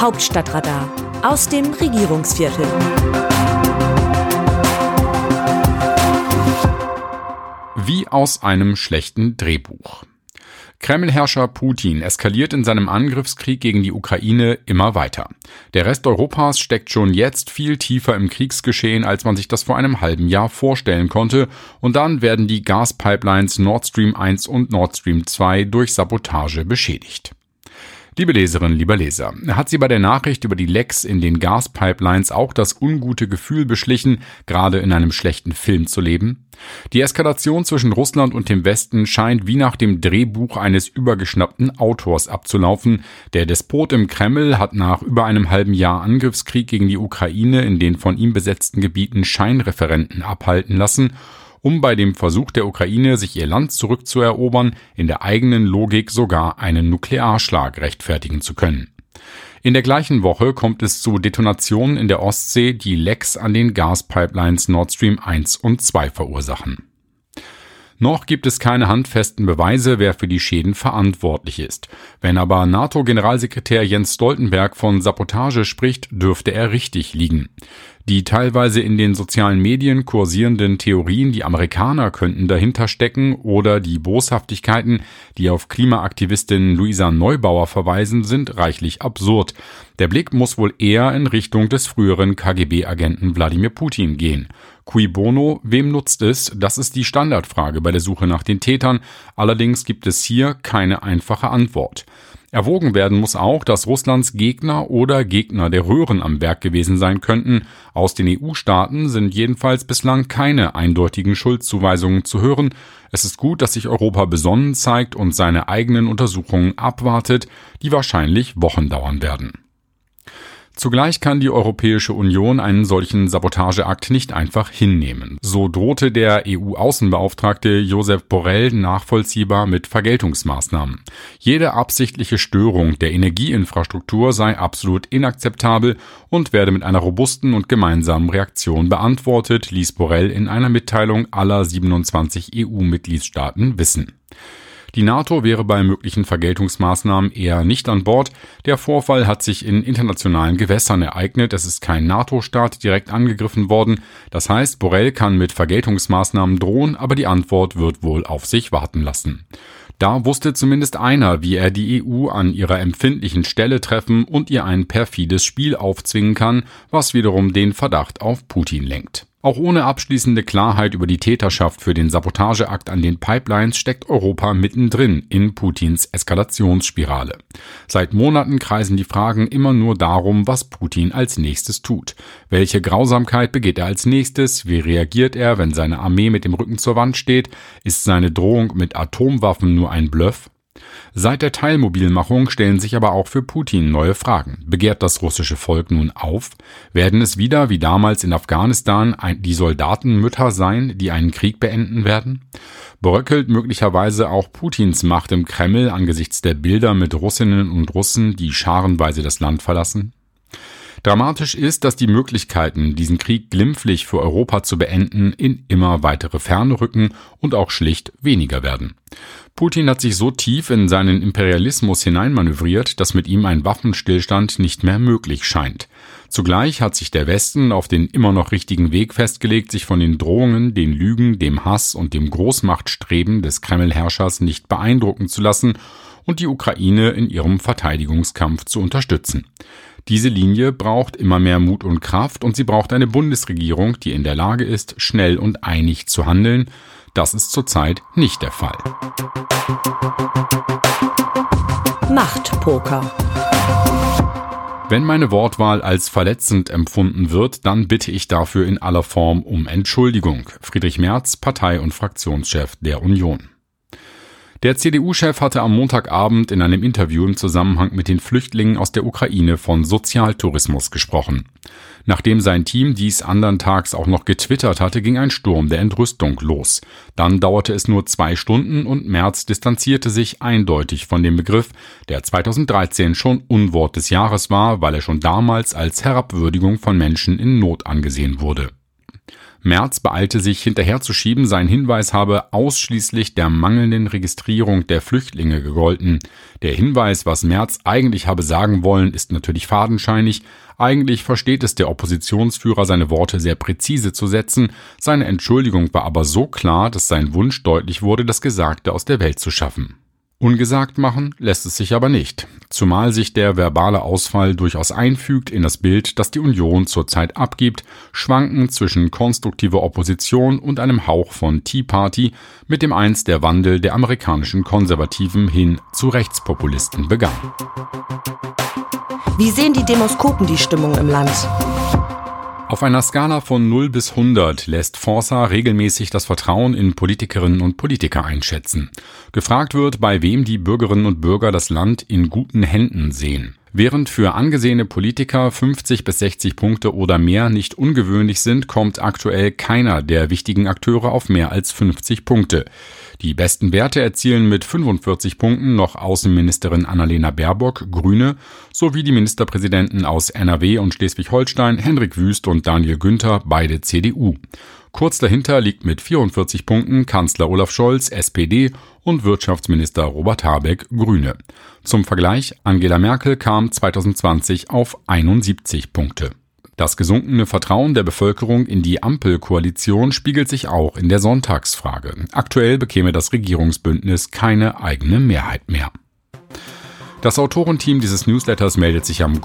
Hauptstadtradar aus dem Regierungsviertel. Wie aus einem schlechten Drehbuch. Kremlherrscher Putin eskaliert in seinem Angriffskrieg gegen die Ukraine immer weiter. Der Rest Europas steckt schon jetzt viel tiefer im Kriegsgeschehen, als man sich das vor einem halben Jahr vorstellen konnte, und dann werden die Gaspipelines Nord Stream 1 und Nord Stream 2 durch Sabotage beschädigt. Liebe Leserinnen, lieber Leser, hat Sie bei der Nachricht über die Lecks in den Gaspipelines auch das ungute Gefühl beschlichen, gerade in einem schlechten Film zu leben? Die Eskalation zwischen Russland und dem Westen scheint wie nach dem Drehbuch eines übergeschnappten Autors abzulaufen. Der Despot im Kreml hat nach über einem halben Jahr Angriffskrieg gegen die Ukraine in den von ihm besetzten Gebieten Scheinreferenten abhalten lassen um bei dem Versuch der Ukraine, sich ihr Land zurückzuerobern, in der eigenen Logik sogar einen Nuklearschlag rechtfertigen zu können. In der gleichen Woche kommt es zu Detonationen in der Ostsee, die Lecks an den Gaspipelines Nord Stream 1 und 2 verursachen. Noch gibt es keine handfesten Beweise, wer für die Schäden verantwortlich ist. Wenn aber NATO-Generalsekretär Jens Stoltenberg von Sabotage spricht, dürfte er richtig liegen. Die teilweise in den sozialen Medien kursierenden Theorien, die Amerikaner könnten dahinter stecken oder die Boshaftigkeiten, die auf Klimaaktivistin Luisa Neubauer verweisen, sind reichlich absurd. Der Blick muss wohl eher in Richtung des früheren KGB-Agenten Wladimir Putin gehen. Cui bono, wem nutzt es? Das ist die Standardfrage bei der Suche nach den Tätern. Allerdings gibt es hier keine einfache Antwort. Erwogen werden muss auch, dass Russlands Gegner oder Gegner der Röhren am Werk gewesen sein könnten. Aus den EU-Staaten sind jedenfalls bislang keine eindeutigen Schuldzuweisungen zu hören. Es ist gut, dass sich Europa besonnen zeigt und seine eigenen Untersuchungen abwartet, die wahrscheinlich Wochen dauern werden. Zugleich kann die Europäische Union einen solchen Sabotageakt nicht einfach hinnehmen. So drohte der EU-Außenbeauftragte Josep Borrell nachvollziehbar mit Vergeltungsmaßnahmen. Jede absichtliche Störung der Energieinfrastruktur sei absolut inakzeptabel und werde mit einer robusten und gemeinsamen Reaktion beantwortet, ließ Borrell in einer Mitteilung aller 27 EU-Mitgliedstaaten wissen. Die NATO wäre bei möglichen Vergeltungsmaßnahmen eher nicht an Bord. Der Vorfall hat sich in internationalen Gewässern ereignet. Es ist kein NATO-Staat direkt angegriffen worden. Das heißt, Borrell kann mit Vergeltungsmaßnahmen drohen, aber die Antwort wird wohl auf sich warten lassen. Da wusste zumindest einer, wie er die EU an ihrer empfindlichen Stelle treffen und ihr ein perfides Spiel aufzwingen kann, was wiederum den Verdacht auf Putin lenkt. Auch ohne abschließende Klarheit über die Täterschaft für den Sabotageakt an den Pipelines steckt Europa mittendrin in Putins Eskalationsspirale. Seit Monaten kreisen die Fragen immer nur darum, was Putin als nächstes tut. Welche Grausamkeit begeht er als nächstes? Wie reagiert er, wenn seine Armee mit dem Rücken zur Wand steht? Ist seine Drohung mit Atomwaffen nur ein Bluff? Seit der Teilmobilmachung stellen sich aber auch für Putin neue Fragen. Begehrt das russische Volk nun auf? Werden es wieder, wie damals in Afghanistan, die Soldatenmütter sein, die einen Krieg beenden werden? Bröckelt möglicherweise auch Putins Macht im Kreml angesichts der Bilder mit Russinnen und Russen, die scharenweise das Land verlassen? Dramatisch ist, dass die Möglichkeiten, diesen Krieg glimpflich für Europa zu beenden, in immer weitere Ferne rücken und auch schlicht weniger werden. Putin hat sich so tief in seinen Imperialismus hineinmanövriert, dass mit ihm ein Waffenstillstand nicht mehr möglich scheint. Zugleich hat sich der Westen auf den immer noch richtigen Weg festgelegt, sich von den Drohungen, den Lügen, dem Hass und dem Großmachtstreben des Kreml-Herrschers nicht beeindrucken zu lassen und die Ukraine in ihrem Verteidigungskampf zu unterstützen. Diese Linie braucht immer mehr Mut und Kraft und sie braucht eine Bundesregierung, die in der Lage ist, schnell und einig zu handeln. Das ist zurzeit nicht der Fall. Machtpoker. Wenn meine Wortwahl als verletzend empfunden wird, dann bitte ich dafür in aller Form um Entschuldigung. Friedrich Merz, Partei- und Fraktionschef der Union. Der CDU-Chef hatte am Montagabend in einem Interview im Zusammenhang mit den Flüchtlingen aus der Ukraine von Sozialtourismus gesprochen. Nachdem sein Team dies andern Tags auch noch getwittert hatte, ging ein Sturm der Entrüstung los. Dann dauerte es nur zwei Stunden und Merz distanzierte sich eindeutig von dem Begriff, der 2013 schon Unwort des Jahres war, weil er schon damals als Herabwürdigung von Menschen in Not angesehen wurde. Merz beeilte sich hinterherzuschieben, sein Hinweis habe ausschließlich der mangelnden Registrierung der Flüchtlinge gegolten. Der Hinweis, was Merz eigentlich habe sagen wollen, ist natürlich fadenscheinig. Eigentlich versteht es der Oppositionsführer, seine Worte sehr präzise zu setzen. Seine Entschuldigung war aber so klar, dass sein Wunsch deutlich wurde, das Gesagte aus der Welt zu schaffen. Ungesagt machen lässt es sich aber nicht, zumal sich der verbale Ausfall durchaus einfügt in das Bild, das die Union zurzeit abgibt, schwanken zwischen konstruktiver Opposition und einem Hauch von Tea Party, mit dem einst der Wandel der amerikanischen Konservativen hin zu Rechtspopulisten begann. Wie sehen die Demoskopen die Stimmung im Land? Auf einer Skala von 0 bis 100 lässt Forsa regelmäßig das Vertrauen in Politikerinnen und Politiker einschätzen. Gefragt wird, bei wem die Bürgerinnen und Bürger das Land in guten Händen sehen. Während für angesehene Politiker 50 bis 60 Punkte oder mehr nicht ungewöhnlich sind, kommt aktuell keiner der wichtigen Akteure auf mehr als 50 Punkte. Die besten Werte erzielen mit 45 Punkten noch Außenministerin Annalena Baerbock, Grüne, sowie die Ministerpräsidenten aus NRW und Schleswig-Holstein, Henrik Wüst und Daniel Günther, beide CDU. Kurz dahinter liegt mit 44 Punkten Kanzler Olaf Scholz, SPD und Wirtschaftsminister Robert Habeck, Grüne. Zum Vergleich, Angela Merkel kam 2020 auf 71 Punkte. Das gesunkene Vertrauen der Bevölkerung in die Ampelkoalition spiegelt sich auch in der Sonntagsfrage. Aktuell bekäme das Regierungsbündnis keine eigene Mehrheit mehr. Das Autorenteam dieses Newsletters meldet sich am